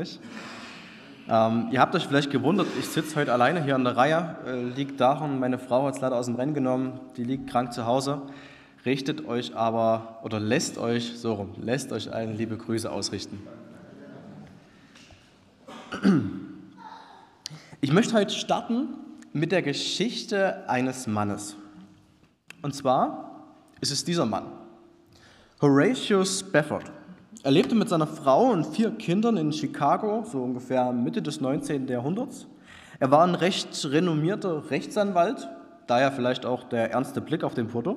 euch. Ähm, ihr habt euch vielleicht gewundert, ich sitze heute alleine hier an der Reihe. Äh, liegt daran, meine Frau hat es leider aus dem Rennen genommen, die liegt krank zu Hause. Richtet euch aber, oder lässt euch, so rum, lässt euch allen liebe Grüße ausrichten. Ich möchte heute starten mit der Geschichte eines Mannes. Und zwar ist es dieser Mann, Horatio Spafford. Er lebte mit seiner Frau und vier Kindern in Chicago, so ungefähr Mitte des 19. Jahrhunderts. Er war ein recht renommierter Rechtsanwalt, daher vielleicht auch der ernste Blick auf dem Foto.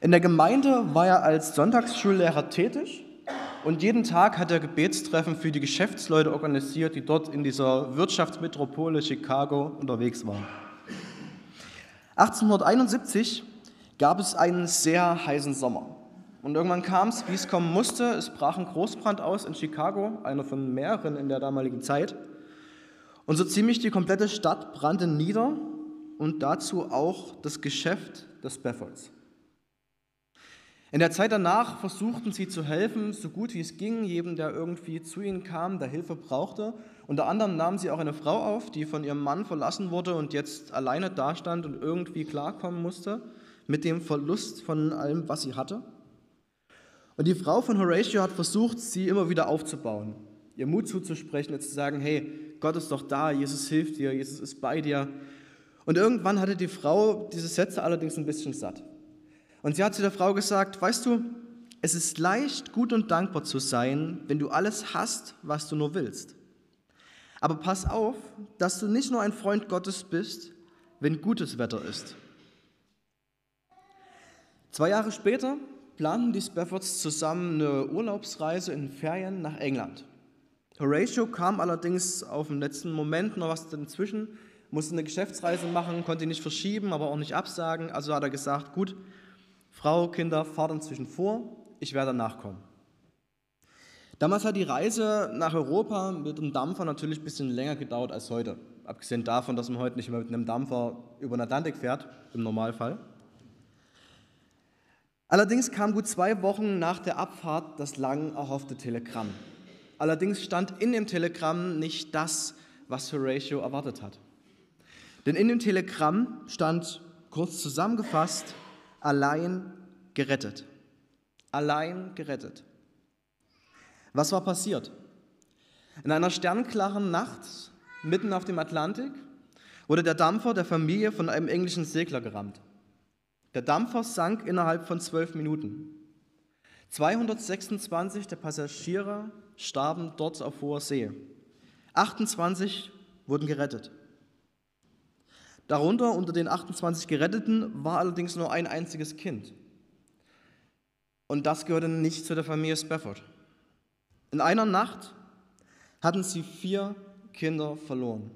In der Gemeinde war er als Sonntagsschullehrer tätig und jeden Tag hat er Gebetstreffen für die Geschäftsleute organisiert, die dort in dieser Wirtschaftsmetropole Chicago unterwegs waren. 1871 gab es einen sehr heißen Sommer. Und irgendwann kam es, wie es kommen musste. Es brach ein Großbrand aus in Chicago, einer von mehreren in der damaligen Zeit. Und so ziemlich die komplette Stadt brannte nieder und dazu auch das Geschäft des Beffords. In der Zeit danach versuchten sie zu helfen, so gut wie es ging, jedem, der irgendwie zu ihnen kam, der Hilfe brauchte. Unter anderem nahmen sie auch eine Frau auf, die von ihrem Mann verlassen wurde und jetzt alleine dastand und irgendwie klarkommen musste mit dem Verlust von allem, was sie hatte. Und die Frau von Horatio hat versucht, sie immer wieder aufzubauen, ihr Mut zuzusprechen und zu sagen, hey, Gott ist doch da, Jesus hilft dir, Jesus ist bei dir. Und irgendwann hatte die Frau diese Sätze allerdings ein bisschen satt. Und sie hat zu der Frau gesagt, weißt du, es ist leicht, gut und dankbar zu sein, wenn du alles hast, was du nur willst. Aber pass auf, dass du nicht nur ein Freund Gottes bist, wenn gutes Wetter ist. Zwei Jahre später planten die Spaffords zusammen eine Urlaubsreise in Ferien nach England. Horatio kam allerdings auf den letzten Moment noch was dazwischen, musste eine Geschäftsreise machen, konnte nicht verschieben, aber auch nicht absagen. Also hat er gesagt, gut, Frau, Kinder, fahrt inzwischen vor, ich werde nachkommen. Damals hat die Reise nach Europa mit dem Dampfer natürlich ein bisschen länger gedauert als heute. Abgesehen davon, dass man heute nicht mehr mit einem Dampfer über den Atlantik fährt, im Normalfall. Allerdings kam gut zwei Wochen nach der Abfahrt das lang erhoffte Telegramm. Allerdings stand in dem Telegramm nicht das, was Horatio erwartet hat. Denn in dem Telegramm stand kurz zusammengefasst, allein gerettet. Allein gerettet. Was war passiert? In einer sternklaren Nacht mitten auf dem Atlantik wurde der Dampfer der Familie von einem englischen Segler gerammt. Der Dampfer sank innerhalb von zwölf Minuten. 226 der Passagiere starben dort auf hoher See. 28 wurden gerettet. Darunter unter den 28 Geretteten war allerdings nur ein einziges Kind. Und das gehörte nicht zu der Familie Spafford. In einer Nacht hatten sie vier Kinder verloren.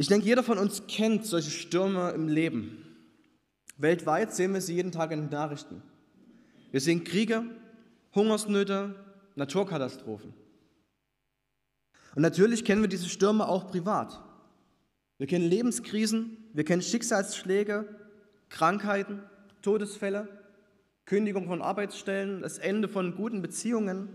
Ich denke, jeder von uns kennt solche Stürme im Leben. Weltweit sehen wir sie jeden Tag in den Nachrichten. Wir sehen Kriege, Hungersnöte, Naturkatastrophen. Und natürlich kennen wir diese Stürme auch privat. Wir kennen Lebenskrisen, wir kennen Schicksalsschläge, Krankheiten, Todesfälle, Kündigung von Arbeitsstellen, das Ende von guten Beziehungen.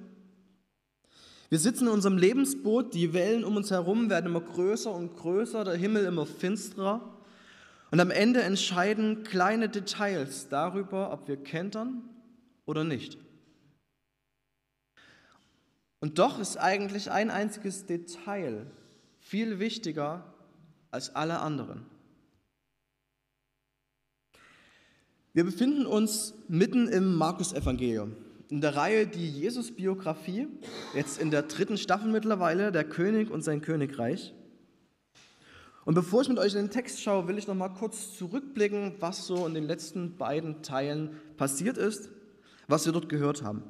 Wir sitzen in unserem Lebensboot, die Wellen um uns herum werden immer größer und größer, der Himmel immer finsterer. Und am Ende entscheiden kleine Details darüber, ob wir kentern oder nicht. Und doch ist eigentlich ein einziges Detail viel wichtiger als alle anderen. Wir befinden uns mitten im Markus-Evangelium in der Reihe die Jesus-Biografie, jetzt in der dritten Staffel mittlerweile, der König und sein Königreich. Und bevor ich mit euch in den Text schaue, will ich noch mal kurz zurückblicken, was so in den letzten beiden Teilen passiert ist, was wir dort gehört haben.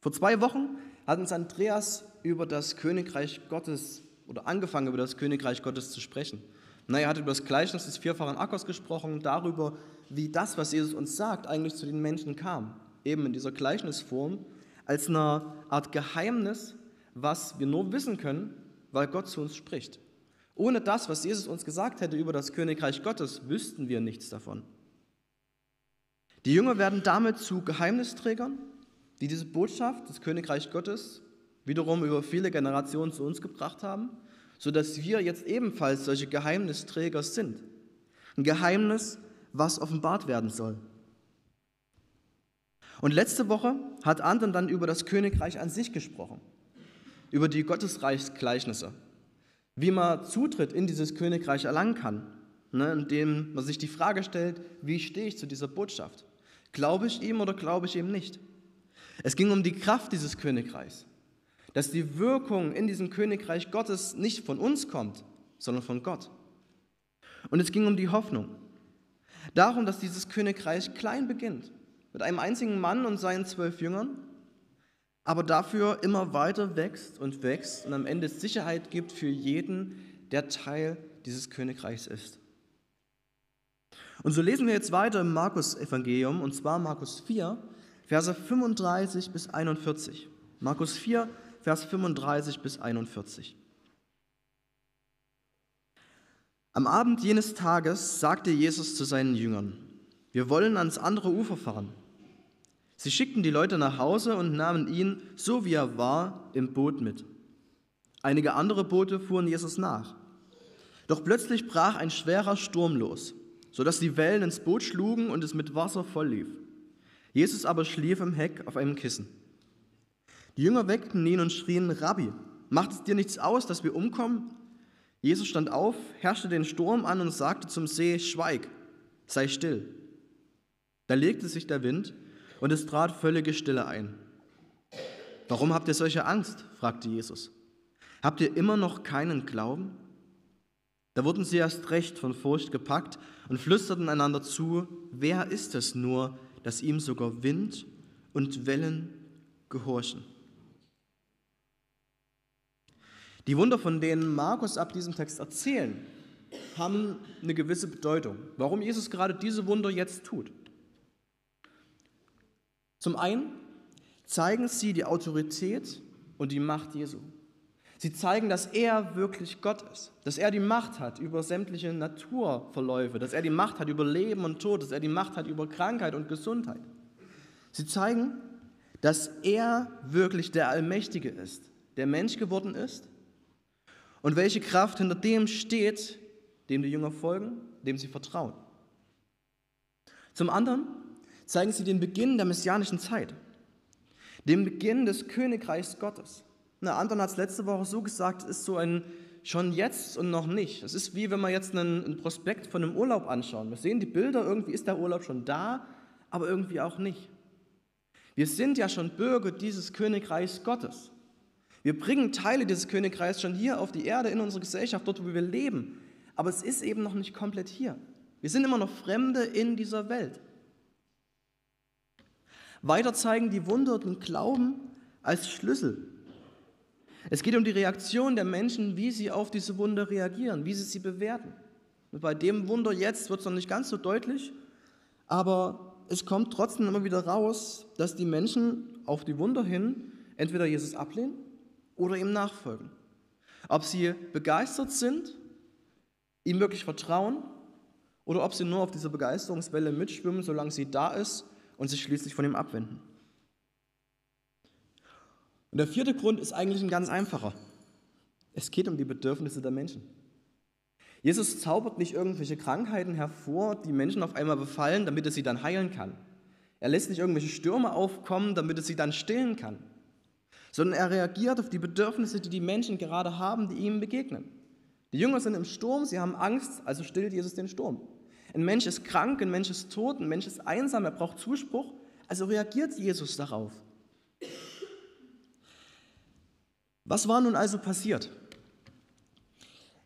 Vor zwei Wochen hat uns Andreas über das Königreich Gottes oder angefangen über das Königreich Gottes zu sprechen. Na, er hat über das Gleichnis des vierfachen Ackers gesprochen, darüber, wie das, was Jesus uns sagt, eigentlich zu den Menschen kam eben in dieser Gleichnisform, als eine Art Geheimnis, was wir nur wissen können, weil Gott zu uns spricht. Ohne das, was Jesus uns gesagt hätte über das Königreich Gottes, wüssten wir nichts davon. Die Jünger werden damit zu Geheimnisträgern die diese Botschaft des Königreich Gottes wiederum über viele Generationen zu uns gebracht haben, sodass wir jetzt ebenfalls solche Geheimnisträger sind. Ein Geheimnis, was offenbart werden soll. Und letzte Woche hat Anton dann über das Königreich an sich gesprochen, über die Gottesreichsgleichnisse, wie man Zutritt in dieses Königreich erlangen kann, ne, indem man sich die Frage stellt, wie stehe ich zu dieser Botschaft? Glaube ich ihm oder glaube ich ihm nicht? Es ging um die Kraft dieses Königreichs, dass die Wirkung in diesem Königreich Gottes nicht von uns kommt, sondern von Gott. Und es ging um die Hoffnung, darum, dass dieses Königreich klein beginnt, mit einem einzigen Mann und seinen zwölf Jüngern, aber dafür immer weiter wächst und wächst und am Ende Sicherheit gibt für jeden, der Teil dieses Königreichs ist. Und so lesen wir jetzt weiter im Markus-Evangelium, und zwar Markus 4, Verse 35 bis 41. Markus 4, Vers 35 bis 41. Am Abend jenes Tages sagte Jesus zu seinen Jüngern, wir wollen ans andere Ufer fahren. Sie schickten die Leute nach Hause und nahmen ihn, so wie er war, im Boot mit. Einige andere Boote fuhren Jesus nach. Doch plötzlich brach ein schwerer Sturm los, sodass die Wellen ins Boot schlugen und es mit Wasser voll lief. Jesus aber schlief im Heck auf einem Kissen. Die Jünger weckten ihn und schrien, Rabbi, macht es dir nichts aus, dass wir umkommen? Jesus stand auf, herrschte den Sturm an und sagte zum See, Schweig, sei still. Da legte sich der Wind und es trat völlige Stille ein. Warum habt ihr solche Angst? fragte Jesus. Habt ihr immer noch keinen Glauben? Da wurden sie erst recht von Furcht gepackt und flüsterten einander zu, wer ist es nur, dass ihm sogar Wind und Wellen gehorchen? Die Wunder, von denen Markus ab diesem Text erzählen, haben eine gewisse Bedeutung. Warum Jesus gerade diese Wunder jetzt tut. Zum einen zeigen sie die Autorität und die Macht Jesu. Sie zeigen, dass er wirklich Gott ist, dass er die Macht hat über sämtliche Naturverläufe, dass er die Macht hat über Leben und Tod, dass er die Macht hat über Krankheit und Gesundheit. Sie zeigen, dass er wirklich der Allmächtige ist, der Mensch geworden ist und welche Kraft hinter dem steht, dem die Jünger folgen, dem sie vertrauen. Zum anderen zeigen sie den Beginn der messianischen Zeit, den Beginn des Königreichs Gottes. Na, Anton hat es letzte Woche so gesagt, es ist so ein schon jetzt und noch nicht. Es ist wie wenn wir jetzt einen, einen Prospekt von einem Urlaub anschauen. Wir sehen die Bilder, irgendwie ist der Urlaub schon da, aber irgendwie auch nicht. Wir sind ja schon Bürger dieses Königreichs Gottes. Wir bringen Teile dieses Königreichs schon hier auf die Erde, in unsere Gesellschaft, dort, wo wir leben. Aber es ist eben noch nicht komplett hier. Wir sind immer noch Fremde in dieser Welt. Weiter zeigen die Wunder den Glauben als Schlüssel. Es geht um die Reaktion der Menschen, wie sie auf diese Wunder reagieren, wie sie sie bewerten. Und bei dem Wunder jetzt wird es noch nicht ganz so deutlich, aber es kommt trotzdem immer wieder raus, dass die Menschen auf die Wunder hin entweder Jesus ablehnen oder ihm nachfolgen. Ob sie begeistert sind, ihm wirklich vertrauen oder ob sie nur auf dieser Begeisterungswelle mitschwimmen, solange sie da ist und sich schließlich von ihm abwenden. Und der vierte Grund ist eigentlich ein ganz einfacher. Es geht um die Bedürfnisse der Menschen. Jesus zaubert nicht irgendwelche Krankheiten hervor, die Menschen auf einmal befallen, damit er sie dann heilen kann. Er lässt nicht irgendwelche Stürme aufkommen, damit er sie dann stillen kann sondern er reagiert auf die Bedürfnisse, die die Menschen gerade haben, die ihm begegnen. Die Jünger sind im Sturm, sie haben Angst, also stillt Jesus den Sturm. Ein Mensch ist krank, ein Mensch ist tot, ein Mensch ist einsam, er braucht Zuspruch, also reagiert Jesus darauf. Was war nun also passiert?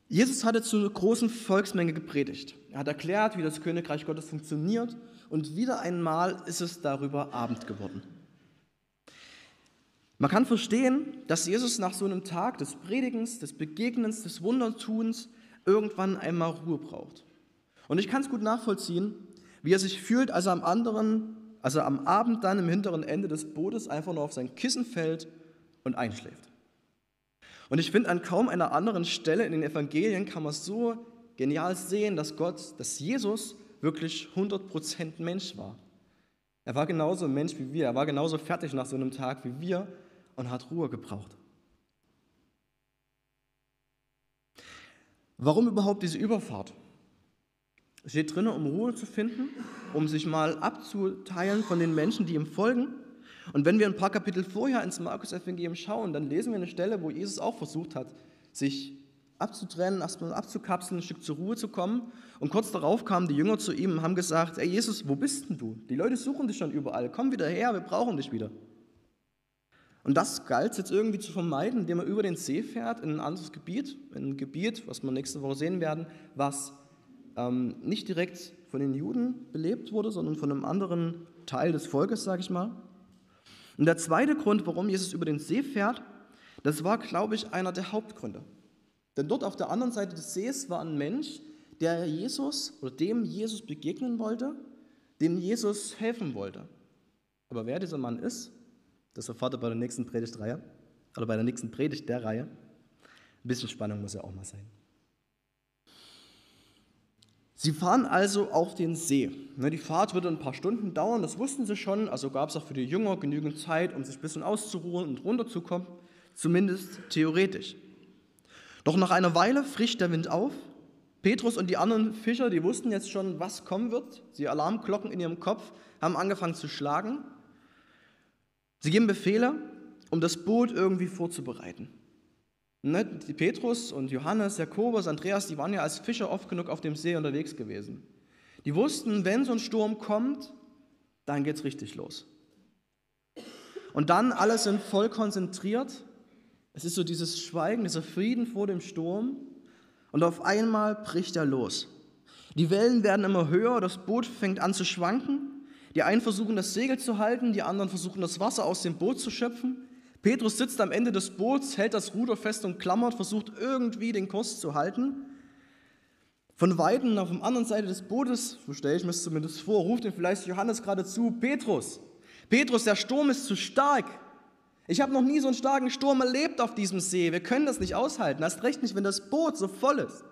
Jesus hatte zu einer großen Volksmenge gepredigt. Er hat erklärt, wie das Königreich Gottes funktioniert und wieder einmal ist es darüber Abend geworden. Man kann verstehen, dass Jesus nach so einem Tag des Predigens, des Begegnens, des Wundertuns irgendwann einmal Ruhe braucht. Und ich kann es gut nachvollziehen, wie er sich fühlt, als er am anderen, als am Abend dann im hinteren Ende des Bootes einfach nur auf sein Kissen fällt und einschläft. Und ich finde, an kaum einer anderen Stelle in den Evangelien kann man so genial sehen, dass Gott, dass Jesus wirklich 100% Mensch war. Er war genauso Mensch wie wir. Er war genauso fertig nach so einem Tag wie wir und hat Ruhe gebraucht. Warum überhaupt diese Überfahrt? Es steht drin, um Ruhe zu finden, um sich mal abzuteilen von den Menschen, die ihm folgen. Und wenn wir ein paar Kapitel vorher ins Markus-Evangelium schauen, dann lesen wir eine Stelle, wo Jesus auch versucht hat, sich abzutrennen, erstmal abzukapseln, ein Stück zur Ruhe zu kommen. Und kurz darauf kamen die Jünger zu ihm und haben gesagt, ey Jesus, wo bist denn du? Die Leute suchen dich schon überall, komm wieder her, wir brauchen dich wieder. Und das galt jetzt irgendwie zu vermeiden, indem er über den See fährt in ein anderes Gebiet, in ein Gebiet, was wir nächste Woche sehen werden, was ähm, nicht direkt von den Juden belebt wurde, sondern von einem anderen Teil des Volkes, sage ich mal. Und der zweite Grund, warum Jesus über den See fährt, das war, glaube ich, einer der Hauptgründe. Denn dort auf der anderen Seite des Sees war ein Mensch, der Jesus oder dem Jesus begegnen wollte, dem Jesus helfen wollte. Aber wer dieser Mann ist, das erfahrt ihr bei der nächsten Predigtreihe oder bei der nächsten Predigt der Reihe. Ein bisschen Spannung muss ja auch mal sein. Sie fahren also auf den See. Die Fahrt würde ein paar Stunden dauern, das wussten sie schon, also gab es auch für die Jünger genügend Zeit, um sich ein bisschen auszuruhen und runterzukommen, zumindest theoretisch. Doch nach einer Weile frischt der Wind auf. Petrus und die anderen Fischer, die wussten jetzt schon, was kommen wird. Die Alarmglocken in ihrem Kopf haben angefangen zu schlagen. Sie geben Befehle, um das Boot irgendwie vorzubereiten. Ne, Petrus und Johannes, Jakobus, Andreas, die waren ja als Fischer oft genug auf dem See unterwegs gewesen. Die wussten, wenn so ein Sturm kommt, dann geht es richtig los. Und dann alle sind voll konzentriert. Es ist so dieses Schweigen, dieser Frieden vor dem Sturm. Und auf einmal bricht er los. Die Wellen werden immer höher, das Boot fängt an zu schwanken. Die einen versuchen das Segel zu halten, die anderen versuchen das Wasser aus dem Boot zu schöpfen. Petrus sitzt am Ende des Boots, hält das Ruder fest und klammert, versucht irgendwie den Kurs zu halten. Von Weitem auf der anderen Seite des Bootes, so stelle ich mir es zumindest vor, ruft ihm vielleicht Johannes gerade zu, Petrus, Petrus, der Sturm ist zu stark. Ich habe noch nie so einen starken Sturm erlebt auf diesem See. Wir können das nicht aushalten. Erst recht nicht, wenn das Boot so voll ist.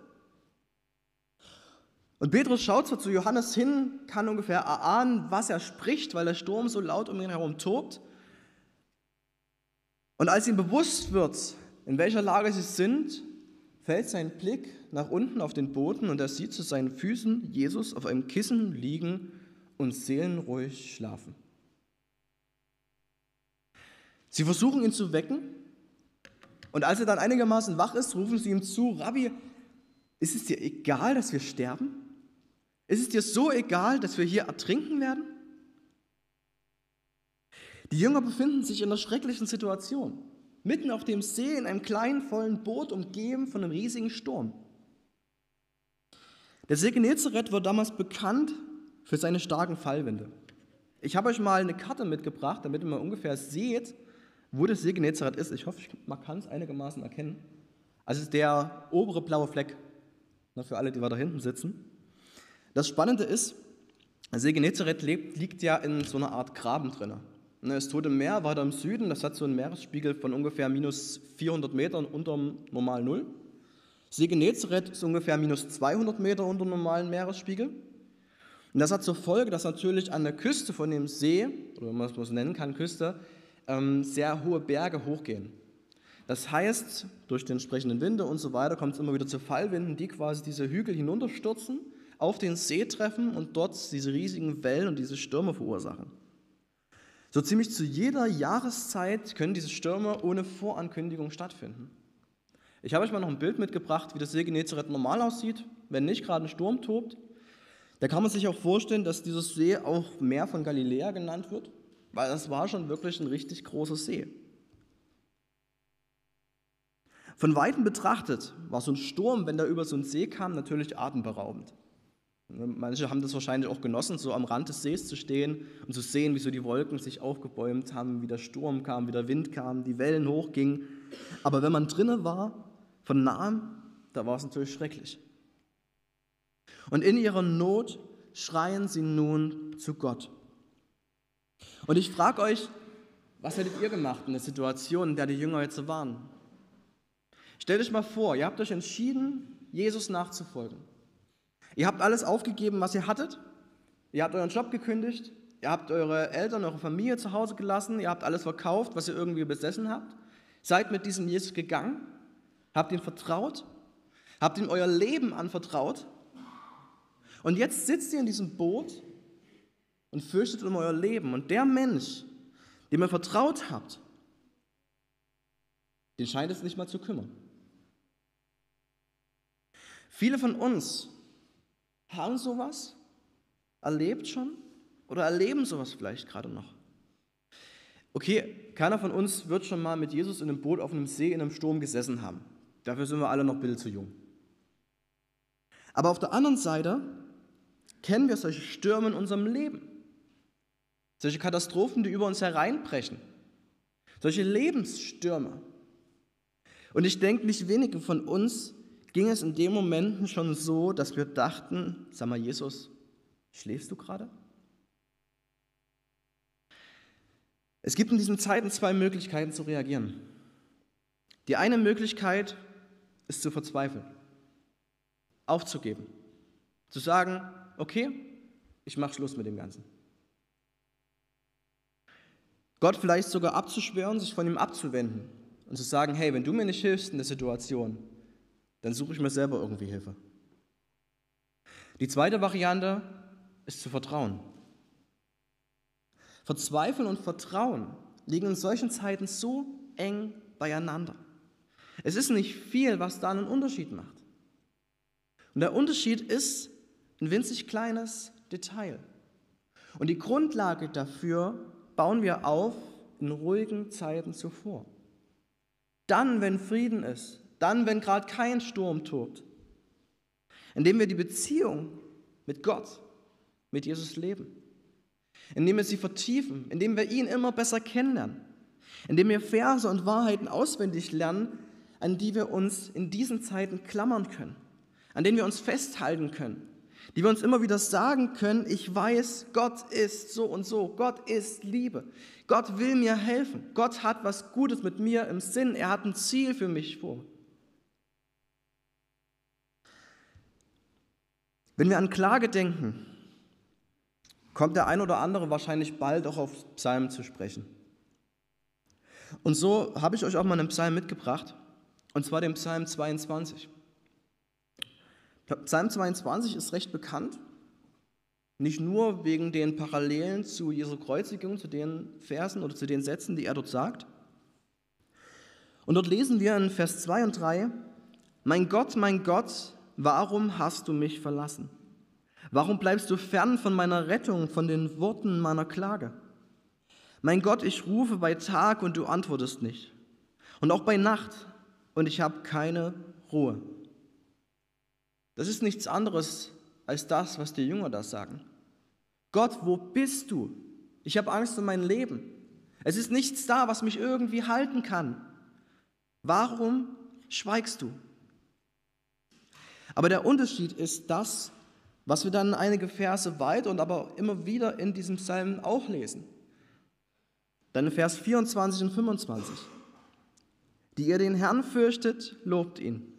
Und Petrus schaut zwar zu Johannes hin, kann ungefähr erahnen, was er spricht, weil der Sturm so laut um ihn herum tobt. Und als ihm bewusst wird, in welcher Lage sie sind, fällt sein Blick nach unten auf den Boden und er sieht zu seinen Füßen Jesus auf einem Kissen liegen und seelenruhig schlafen. Sie versuchen ihn zu wecken und als er dann einigermaßen wach ist, rufen sie ihm zu, Rabbi, ist es dir egal, dass wir sterben? Ist es dir so egal, dass wir hier ertrinken werden? Die Jünger befinden sich in einer schrecklichen Situation. Mitten auf dem See in einem kleinen, vollen Boot, umgeben von einem riesigen Sturm. Der See Genezareth wird damals bekannt für seine starken Fallwinde. Ich habe euch mal eine Karte mitgebracht, damit ihr mal ungefähr seht, wo der See Genezareth ist. Ich hoffe, man kann es einigermaßen erkennen. Also der obere blaue Fleck, für alle, die weiter hinten sitzen. Das Spannende ist, der See Genezareth liegt ja in so einer Art Graben drin. Das Tote Meer weiter im Süden, das hat so einen Meeresspiegel von ungefähr minus 400 Metern unter dem normalen Null. See Genezareth ist ungefähr minus 200 Meter unter normalen Meeresspiegel. Und das hat zur Folge, dass natürlich an der Küste von dem See, oder wenn man es nennen kann, Küste, ähm, sehr hohe Berge hochgehen. Das heißt, durch die entsprechenden Winde und so weiter kommt es immer wieder zu Fallwinden, die quasi diese Hügel hinunterstürzen auf den See treffen und dort diese riesigen Wellen und diese Stürme verursachen. So ziemlich zu jeder Jahreszeit können diese Stürme ohne Vorankündigung stattfinden. Ich habe euch mal noch ein Bild mitgebracht, wie das See Genezareth normal aussieht, wenn nicht gerade ein Sturm tobt. Da kann man sich auch vorstellen, dass dieses See auch Meer von Galiläa genannt wird, weil das war schon wirklich ein richtig großer See. Von weitem betrachtet war so ein Sturm, wenn der über so einen See kam, natürlich atemberaubend. Manche haben das wahrscheinlich auch genossen, so am Rand des Sees zu stehen und zu sehen, wie so die Wolken sich aufgebäumt haben, wie der Sturm kam, wie der Wind kam, die Wellen hochgingen. Aber wenn man drinnen war, von nahem, da war es natürlich schrecklich. Und in ihrer Not schreien sie nun zu Gott. Und ich frage euch, was hättet ihr gemacht in der Situation, in der die Jünger jetzt waren? Stellt euch mal vor, ihr habt euch entschieden, Jesus nachzufolgen. Ihr habt alles aufgegeben, was ihr hattet. Ihr habt euren Job gekündigt. Ihr habt eure Eltern, eure Familie zu Hause gelassen, ihr habt alles verkauft, was ihr irgendwie besessen habt, seid mit diesem Jesus gegangen, habt ihm vertraut, habt ihm euer Leben anvertraut und jetzt sitzt ihr in diesem Boot und fürchtet um euer Leben. Und der Mensch, dem ihr vertraut habt, den scheint es nicht mal zu kümmern. Viele von uns haben sowas erlebt schon oder erleben sowas vielleicht gerade noch. Okay, keiner von uns wird schon mal mit Jesus in einem Boot auf einem See in einem Sturm gesessen haben. Dafür sind wir alle noch ein bisschen zu jung. Aber auf der anderen Seite kennen wir solche Stürme in unserem Leben. Solche Katastrophen, die über uns hereinbrechen. Solche Lebensstürme. Und ich denke, nicht wenige von uns ging es in den Momenten schon so, dass wir dachten, sag mal, Jesus, schläfst du gerade? Es gibt in diesen Zeiten zwei Möglichkeiten zu reagieren. Die eine Möglichkeit ist zu verzweifeln, aufzugeben, zu sagen, okay, ich mache Schluss mit dem Ganzen. Gott vielleicht sogar abzuschwören, sich von ihm abzuwenden und zu sagen, hey, wenn du mir nicht hilfst in der Situation, dann suche ich mir selber irgendwie Hilfe. Die zweite Variante ist zu vertrauen. Verzweifeln und Vertrauen liegen in solchen Zeiten so eng beieinander. Es ist nicht viel, was da einen Unterschied macht. Und der Unterschied ist ein winzig kleines Detail. Und die Grundlage dafür bauen wir auf in ruhigen Zeiten zuvor. Dann, wenn Frieden ist, dann, wenn gerade kein Sturm tobt, indem wir die Beziehung mit Gott, mit Jesus leben, indem wir sie vertiefen, indem wir ihn immer besser kennenlernen, indem wir Verse und Wahrheiten auswendig lernen, an die wir uns in diesen Zeiten klammern können, an denen wir uns festhalten können, die wir uns immer wieder sagen können, ich weiß, Gott ist so und so, Gott ist Liebe, Gott will mir helfen, Gott hat was Gutes mit mir im Sinn, er hat ein Ziel für mich vor. Wenn wir an Klage denken, kommt der ein oder andere wahrscheinlich bald auch auf Psalmen zu sprechen. Und so habe ich euch auch mal einen Psalm mitgebracht, und zwar den Psalm 22. Psalm 22 ist recht bekannt, nicht nur wegen den Parallelen zu Jesu Kreuzigung, zu den Versen oder zu den Sätzen, die er dort sagt. Und dort lesen wir in Vers 2 und 3, Mein Gott, mein Gott, warum hast du mich verlassen? Warum bleibst du fern von meiner Rettung, von den Worten meiner Klage? Mein Gott, ich rufe bei Tag und du antwortest nicht. Und auch bei Nacht und ich habe keine Ruhe. Das ist nichts anderes als das, was die Jünger da sagen. Gott, wo bist du? Ich habe Angst um mein Leben. Es ist nichts da, was mich irgendwie halten kann. Warum schweigst du? Aber der Unterschied ist das, was wir dann einige Verse weit und aber immer wieder in diesem Psalm auch lesen. Dann in Vers 24 und 25. Die ihr den Herrn fürchtet, lobt ihn.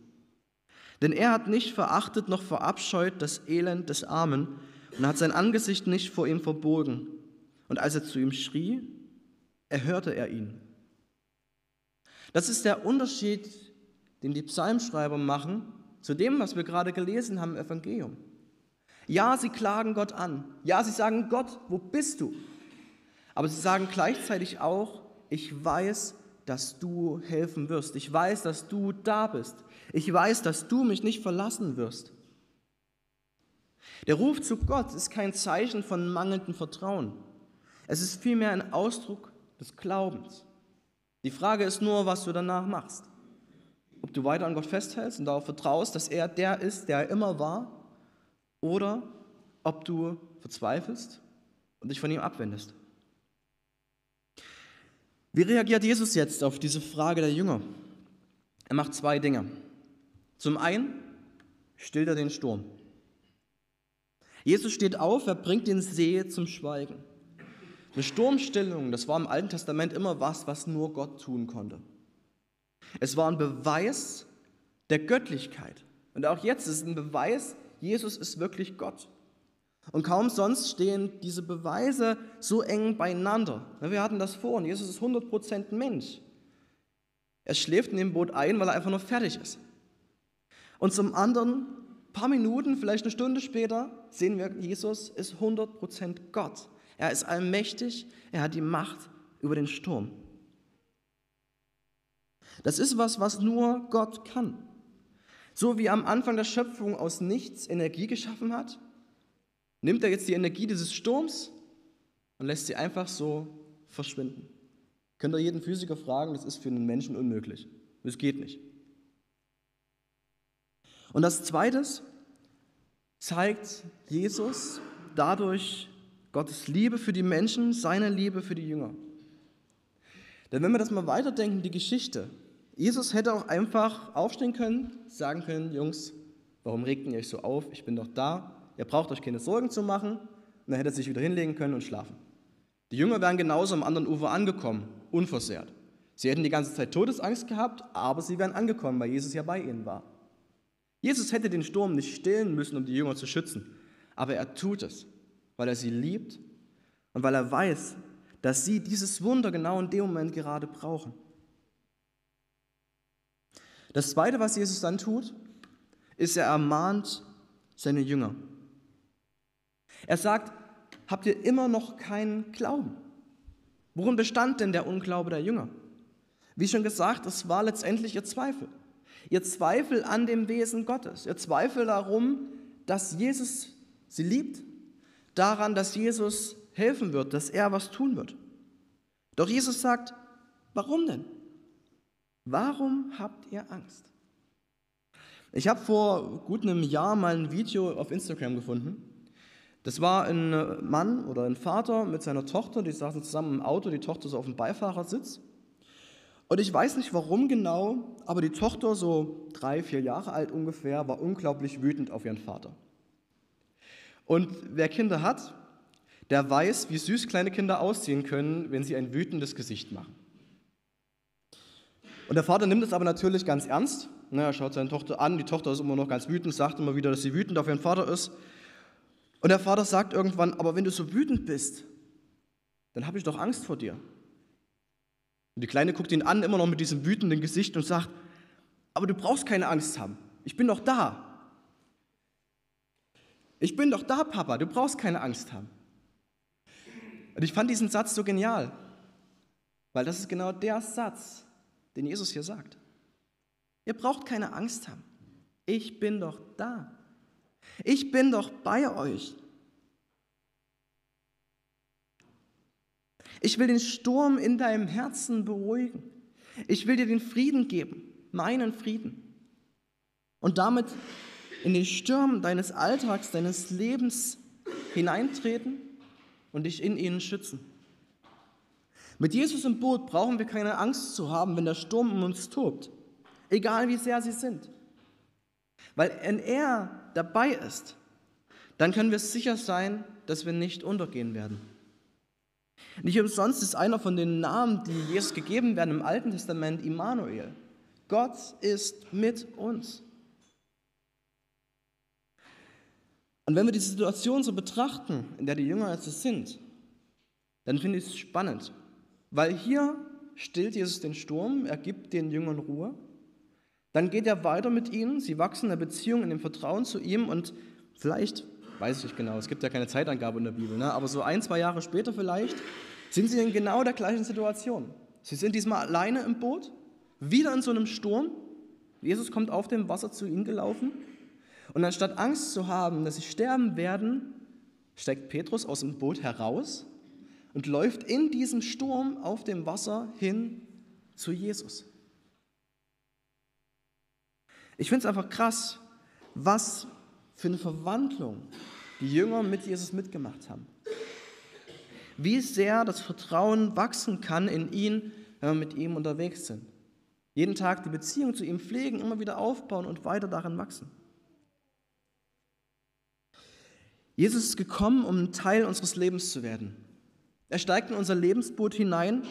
Denn er hat nicht verachtet noch verabscheut das Elend des Armen und hat sein Angesicht nicht vor ihm verborgen. Und als er zu ihm schrie, erhörte er ihn. Das ist der Unterschied, den die Psalmschreiber machen zu dem, was wir gerade gelesen haben im Evangelium. Ja, sie klagen Gott an. Ja, sie sagen, Gott, wo bist du? Aber sie sagen gleichzeitig auch, ich weiß, dass du helfen wirst. Ich weiß, dass du da bist. Ich weiß, dass du mich nicht verlassen wirst. Der Ruf zu Gott ist kein Zeichen von mangelndem Vertrauen. Es ist vielmehr ein Ausdruck des Glaubens. Die Frage ist nur, was du danach machst. Du weiter an Gott festhältst und darauf vertraust, dass er der ist, der er immer war, oder ob du verzweifelst und dich von ihm abwendest. Wie reagiert Jesus jetzt auf diese Frage der Jünger? Er macht zwei Dinge. Zum einen stillt er den Sturm. Jesus steht auf, er bringt den See zum Schweigen. Eine Sturmstillung, das war im Alten Testament immer was, was nur Gott tun konnte. Es war ein Beweis der Göttlichkeit. Und auch jetzt ist es ein Beweis, Jesus ist wirklich Gott. Und kaum sonst stehen diese Beweise so eng beieinander. Wir hatten das vorhin, Jesus ist 100% Mensch. Er schläft in dem Boot ein, weil er einfach nur fertig ist. Und zum anderen, ein paar Minuten, vielleicht eine Stunde später, sehen wir, Jesus ist 100% Gott. Er ist allmächtig, er hat die Macht über den Sturm. Das ist was, was nur Gott kann. So wie am Anfang der Schöpfung aus nichts Energie geschaffen hat, nimmt er jetzt die Energie dieses Sturms und lässt sie einfach so verschwinden. Könnt ihr jeden Physiker fragen, das ist für einen Menschen unmöglich. Das geht nicht. Und das Zweite zeigt Jesus dadurch Gottes Liebe für die Menschen, seine Liebe für die Jünger. Denn wenn wir das mal weiterdenken, die Geschichte, Jesus hätte auch einfach aufstehen können, sagen können, Jungs, warum regt ihr euch so auf? Ich bin doch da, ihr braucht euch keine Sorgen zu machen. Und dann hätte er sich wieder hinlegen können und schlafen. Die Jünger wären genauso am anderen Ufer angekommen, unversehrt. Sie hätten die ganze Zeit Todesangst gehabt, aber sie wären angekommen, weil Jesus ja bei ihnen war. Jesus hätte den Sturm nicht stillen müssen, um die Jünger zu schützen, aber er tut es, weil er sie liebt und weil er weiß, dass sie dieses Wunder genau in dem Moment gerade brauchen. Das Zweite, was Jesus dann tut, ist, er ermahnt seine Jünger. Er sagt, habt ihr immer noch keinen Glauben? Worin bestand denn der Unglaube der Jünger? Wie schon gesagt, es war letztendlich ihr Zweifel. Ihr Zweifel an dem Wesen Gottes. Ihr Zweifel darum, dass Jesus sie liebt. Daran, dass Jesus helfen wird, dass er was tun wird. Doch Jesus sagt, warum denn? Warum habt ihr Angst? Ich habe vor gut einem Jahr mal ein Video auf Instagram gefunden. Das war ein Mann oder ein Vater mit seiner Tochter, die saßen zusammen im Auto, die Tochter so auf dem Beifahrersitz. Und ich weiß nicht warum genau, aber die Tochter, so drei, vier Jahre alt ungefähr, war unglaublich wütend auf ihren Vater. Und wer Kinder hat, der weiß, wie süß kleine Kinder aussehen können, wenn sie ein wütendes Gesicht machen. Und der Vater nimmt es aber natürlich ganz ernst. Er schaut seine Tochter an, die Tochter ist immer noch ganz wütend, sagt immer wieder, dass sie wütend auf ihren Vater ist. Und der Vater sagt irgendwann, aber wenn du so wütend bist, dann habe ich doch Angst vor dir. Und die Kleine guckt ihn an, immer noch mit diesem wütenden Gesicht und sagt, aber du brauchst keine Angst haben. Ich bin doch da. Ich bin doch da, Papa, du brauchst keine Angst haben. Und ich fand diesen Satz so genial, weil das ist genau der Satz, den Jesus hier sagt. Ihr braucht keine Angst haben. Ich bin doch da. Ich bin doch bei euch. Ich will den Sturm in deinem Herzen beruhigen. Ich will dir den Frieden geben, meinen Frieden. Und damit in den Sturm deines Alltags, deines Lebens hineintreten und dich in ihnen schützen. Mit Jesus im Boot brauchen wir keine Angst zu haben, wenn der Sturm um uns tobt, egal wie sehr sie sind. Weil wenn er dabei ist, dann können wir sicher sein, dass wir nicht untergehen werden. Nicht umsonst ist einer von den Namen, die Jesus gegeben werden im Alten Testament, Immanuel. Gott ist mit uns. Und wenn wir die Situation so betrachten, in der die Jünger jetzt sind, dann finde ich es spannend. Weil hier stillt Jesus den Sturm, er gibt den Jüngern Ruhe. Dann geht er weiter mit ihnen, sie wachsen in der Beziehung, in dem Vertrauen zu ihm und vielleicht, weiß ich nicht genau, es gibt ja keine Zeitangabe in der Bibel, ne? aber so ein, zwei Jahre später vielleicht, sind sie in genau der gleichen Situation. Sie sind diesmal alleine im Boot, wieder in so einem Sturm. Jesus kommt auf dem Wasser zu ihnen gelaufen und anstatt Angst zu haben, dass sie sterben werden, steigt Petrus aus dem Boot heraus und läuft in diesem Sturm auf dem Wasser hin zu Jesus. Ich finde es einfach krass, was für eine Verwandlung die Jünger mit Jesus mitgemacht haben. Wie sehr das Vertrauen wachsen kann in ihn, wenn wir mit ihm unterwegs sind. Jeden Tag die Beziehung zu ihm pflegen, immer wieder aufbauen und weiter darin wachsen. Jesus ist gekommen, um ein Teil unseres Lebens zu werden. Er steigt in unser Lebensboot hinein.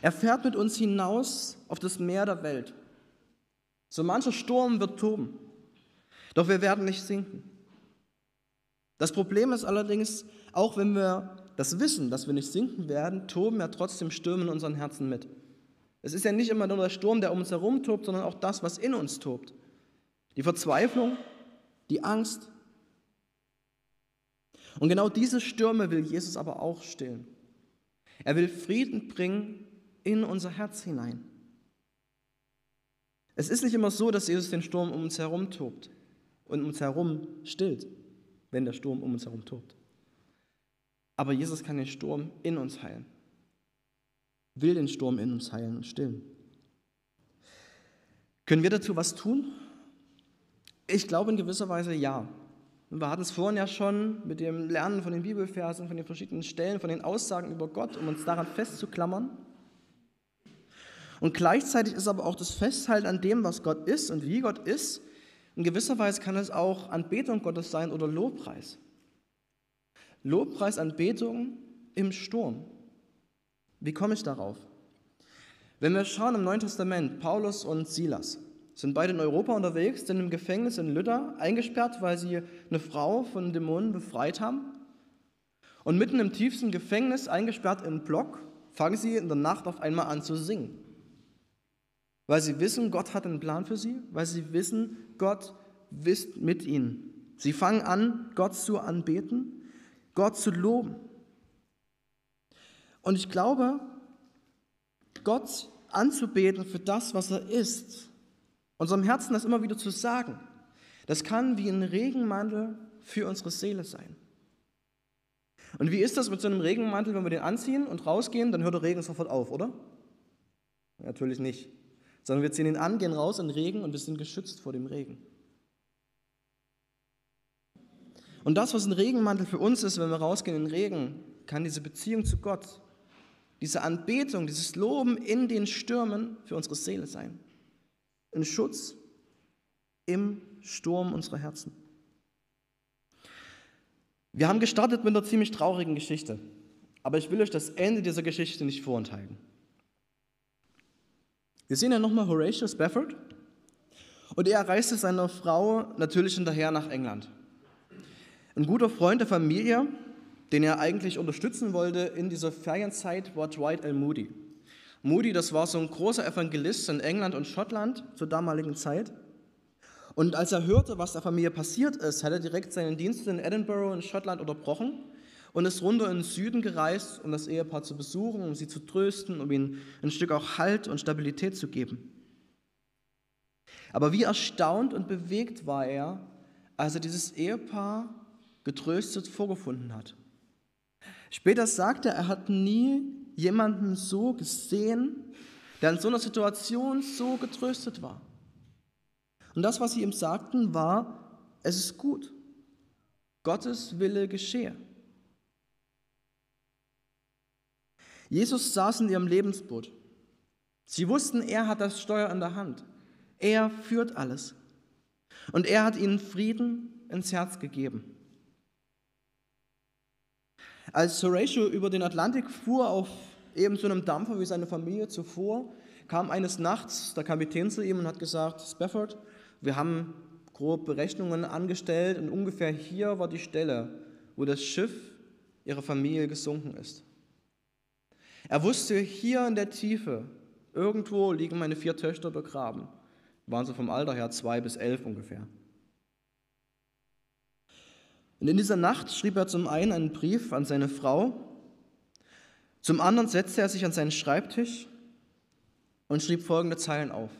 Er fährt mit uns hinaus auf das Meer der Welt. So mancher Sturm wird toben, doch wir werden nicht sinken. Das Problem ist allerdings, auch wenn wir das wissen, dass wir nicht sinken werden, toben ja trotzdem Stürme in unseren Herzen mit. Es ist ja nicht immer nur der Sturm, der um uns herum tobt, sondern auch das, was in uns tobt. Die Verzweiflung, die Angst. Und genau diese Stürme will Jesus aber auch stillen. Er will Frieden bringen in unser Herz hinein. Es ist nicht immer so, dass Jesus den Sturm um uns herum tobt und um uns herum stillt, wenn der Sturm um uns herum tobt. Aber Jesus kann den Sturm in uns heilen, will den Sturm in uns heilen und stillen. Können wir dazu was tun? Ich glaube in gewisser Weise ja. Wir hatten es vorhin ja schon mit dem Lernen von den Bibelversen, von den verschiedenen Stellen, von den Aussagen über Gott, um uns daran festzuklammern. Und gleichzeitig ist aber auch das Festhalten an dem, was Gott ist und wie Gott ist, in gewisser Weise kann es auch Anbetung Gottes sein oder Lobpreis. Lobpreis, Anbetung im Sturm. Wie komme ich darauf? Wenn wir schauen im Neuen Testament, Paulus und Silas sind beide in Europa unterwegs, sind im Gefängnis in Lydda eingesperrt, weil sie eine Frau von Dämonen befreit haben. Und mitten im tiefsten Gefängnis, eingesperrt in Block, fangen sie in der Nacht auf einmal an zu singen. Weil sie wissen, Gott hat einen Plan für sie, weil sie wissen, Gott ist mit ihnen. Sie fangen an, Gott zu anbeten Gott zu loben. Und ich glaube, Gott anzubeten für das, was er ist, unserem Herzen das immer wieder zu sagen, das kann wie ein Regenmantel für unsere Seele sein. Und wie ist das mit so einem Regenmantel, wenn wir den anziehen und rausgehen, dann hört der Regen sofort auf, oder? Natürlich nicht. Sondern wir ziehen ihn an, gehen raus in den Regen und wir sind geschützt vor dem Regen. Und das, was ein Regenmantel für uns ist, wenn wir rausgehen in den Regen, kann diese Beziehung zu Gott, diese Anbetung, dieses Loben in den Stürmen für unsere Seele sein. Ein Schutz im Sturm unserer Herzen. Wir haben gestartet mit einer ziemlich traurigen Geschichte, aber ich will euch das Ende dieser Geschichte nicht vorenthalten. Wir sehen ja nochmal Horatius Spafford und er reiste seiner Frau natürlich hinterher nach England. Ein guter Freund der Familie, den er eigentlich unterstützen wollte in dieser Ferienzeit, war Dwight L. Moody. Moody, das war so ein großer Evangelist in England und Schottland zur damaligen Zeit. Und als er hörte, was der Familie passiert ist, hat er direkt seinen Dienst in Edinburgh in Schottland unterbrochen und ist runter in den Süden gereist, um das Ehepaar zu besuchen, um sie zu trösten, um ihnen ein Stück auch Halt und Stabilität zu geben. Aber wie erstaunt und bewegt war er, als er dieses Ehepaar getröstet vorgefunden hat. Später sagt er, er hat nie jemanden so gesehen, der in so einer Situation so getröstet war. Und das, was sie ihm sagten, war, es ist gut. Gottes Wille geschehe. Jesus saß in ihrem Lebensboot. Sie wussten, er hat das Steuer in der Hand. Er führt alles. Und er hat ihnen Frieden ins Herz gegeben. Als Horatio über den Atlantik fuhr auf eben so einem Dampfer wie seine Familie zuvor, kam eines Nachts der Kapitän zu ihm und hat gesagt, Spafford, wir haben grob Berechnungen angestellt und ungefähr hier war die Stelle, wo das Schiff ihrer Familie gesunken ist. Er wusste, hier in der Tiefe, irgendwo liegen meine vier Töchter begraben. Waren sie vom Alter her zwei bis elf ungefähr. Und in dieser Nacht schrieb er zum einen einen Brief an seine Frau, zum anderen setzte er sich an seinen Schreibtisch und schrieb folgende Zeilen auf.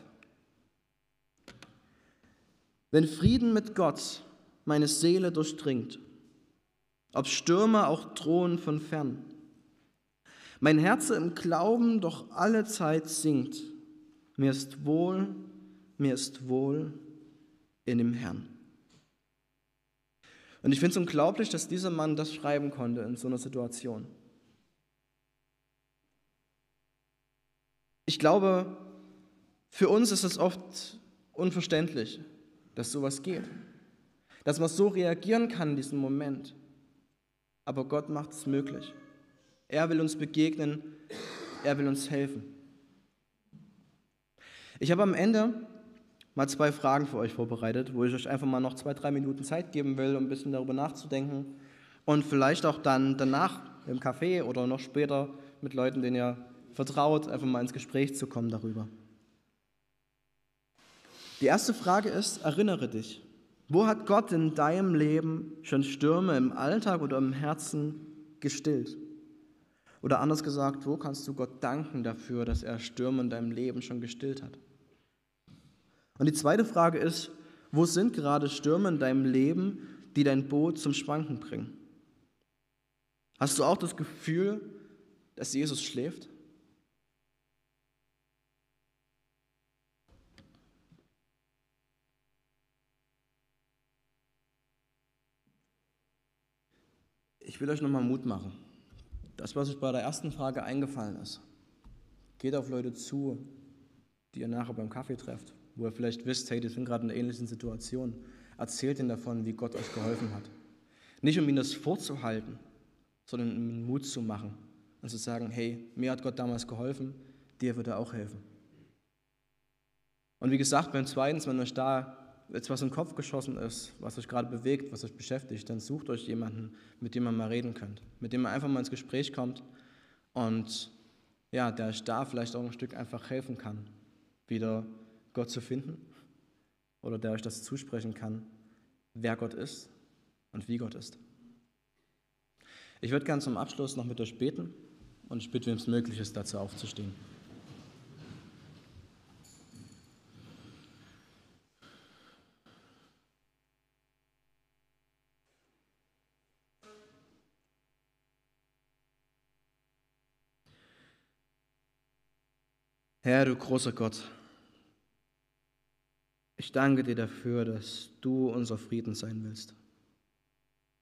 Wenn Frieden mit Gott meine Seele durchdringt, ob Stürme auch drohen von fern, mein Herz im Glauben doch alle Zeit singt, mir ist wohl, mir ist wohl in dem Herrn. Und ich finde es unglaublich, dass dieser Mann das schreiben konnte in so einer Situation. Ich glaube, für uns ist es oft unverständlich, dass sowas geht. Dass man so reagieren kann in diesem Moment. Aber Gott macht es möglich. Er will uns begegnen, er will uns helfen. Ich habe am Ende mal zwei Fragen für euch vorbereitet, wo ich euch einfach mal noch zwei, drei Minuten Zeit geben will, um ein bisschen darüber nachzudenken und vielleicht auch dann danach im Café oder noch später mit Leuten, denen ihr vertraut, einfach mal ins Gespräch zu kommen darüber. Die erste Frage ist, erinnere dich, wo hat Gott in deinem Leben schon Stürme im Alltag oder im Herzen gestillt? Oder anders gesagt, wo kannst du Gott danken dafür, dass er Stürme in deinem Leben schon gestillt hat? Und die zweite Frage ist, wo sind gerade Stürme in deinem Leben, die dein Boot zum Schwanken bringen? Hast du auch das Gefühl, dass Jesus schläft? Ich will euch nochmal Mut machen. Das, was euch bei der ersten Frage eingefallen ist, geht auf Leute zu, die ihr nachher beim Kaffee trefft, wo ihr vielleicht wisst, hey, die sind gerade in einer ähnlichen Situation. Erzählt ihnen davon, wie Gott euch geholfen hat. Nicht um ihnen das vorzuhalten, sondern um ihnen Mut zu machen und zu sagen, hey, mir hat Gott damals geholfen, dir wird er auch helfen. Und wie gesagt, beim zweiten, wenn euch da jetzt was im Kopf geschossen ist, was euch gerade bewegt, was euch beschäftigt, dann sucht euch jemanden, mit dem ihr mal reden könnt, mit dem ihr einfach mal ins Gespräch kommt und ja, der euch da vielleicht auch ein Stück einfach helfen kann, wieder Gott zu finden oder der euch das zusprechen kann, wer Gott ist und wie Gott ist. Ich würde gerne zum Abschluss noch mit euch beten und ich bitte, wem es möglich ist, dazu aufzustehen. Herr, du großer Gott, ich danke dir dafür, dass du unser Frieden sein willst,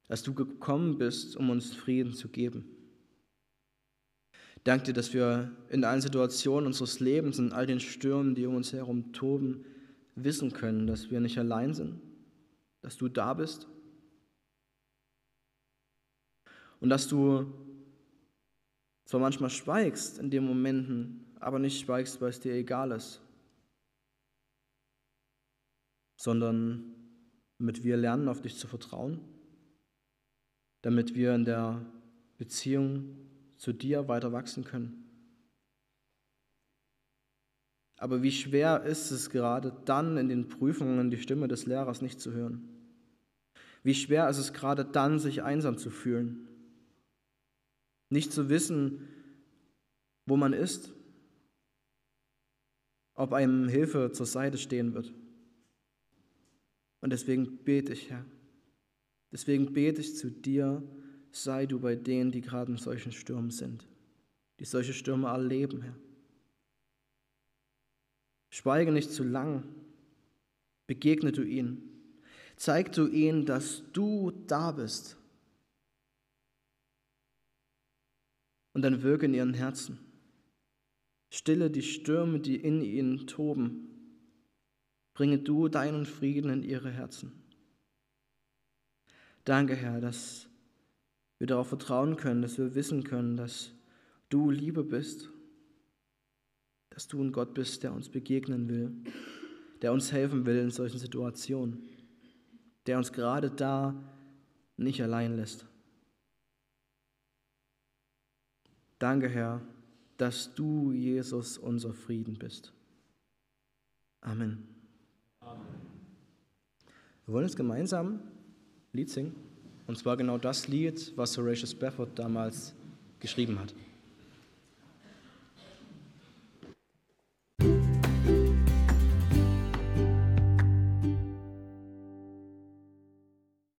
dass du gekommen bist, um uns Frieden zu geben. Danke dir, dass wir in allen Situationen unseres Lebens, in all den Stürmen, die um uns herum toben, wissen können, dass wir nicht allein sind, dass du da bist. Und dass du zwar manchmal schweigst in den Momenten, aber nicht schweigst, weil es dir egal ist, sondern damit wir lernen, auf dich zu vertrauen, damit wir in der Beziehung zu dir weiter wachsen können. Aber wie schwer ist es gerade dann in den Prüfungen die Stimme des Lehrers nicht zu hören? Wie schwer ist es gerade dann, sich einsam zu fühlen? Nicht zu wissen, wo man ist, ob einem Hilfe zur Seite stehen wird. Und deswegen bete ich, Herr. Deswegen bete ich zu dir, sei du bei denen, die gerade in solchen Stürmen sind, die solche Stürme erleben, Herr. Schweige nicht zu lang, begegne du ihnen, zeig du ihnen, dass du da bist. Und dann wirke in ihren Herzen. Stille die Stürme, die in ihnen toben. Bringe du deinen Frieden in ihre Herzen. Danke, Herr, dass wir darauf vertrauen können, dass wir wissen können, dass du Liebe bist, dass du ein Gott bist, der uns begegnen will, der uns helfen will in solchen Situationen, der uns gerade da nicht allein lässt. Danke, Herr, dass du, Jesus, unser Frieden bist. Amen. Wir wollen jetzt gemeinsam ein Lied singen. Und zwar genau das Lied, was Horatio Spafford damals geschrieben hat.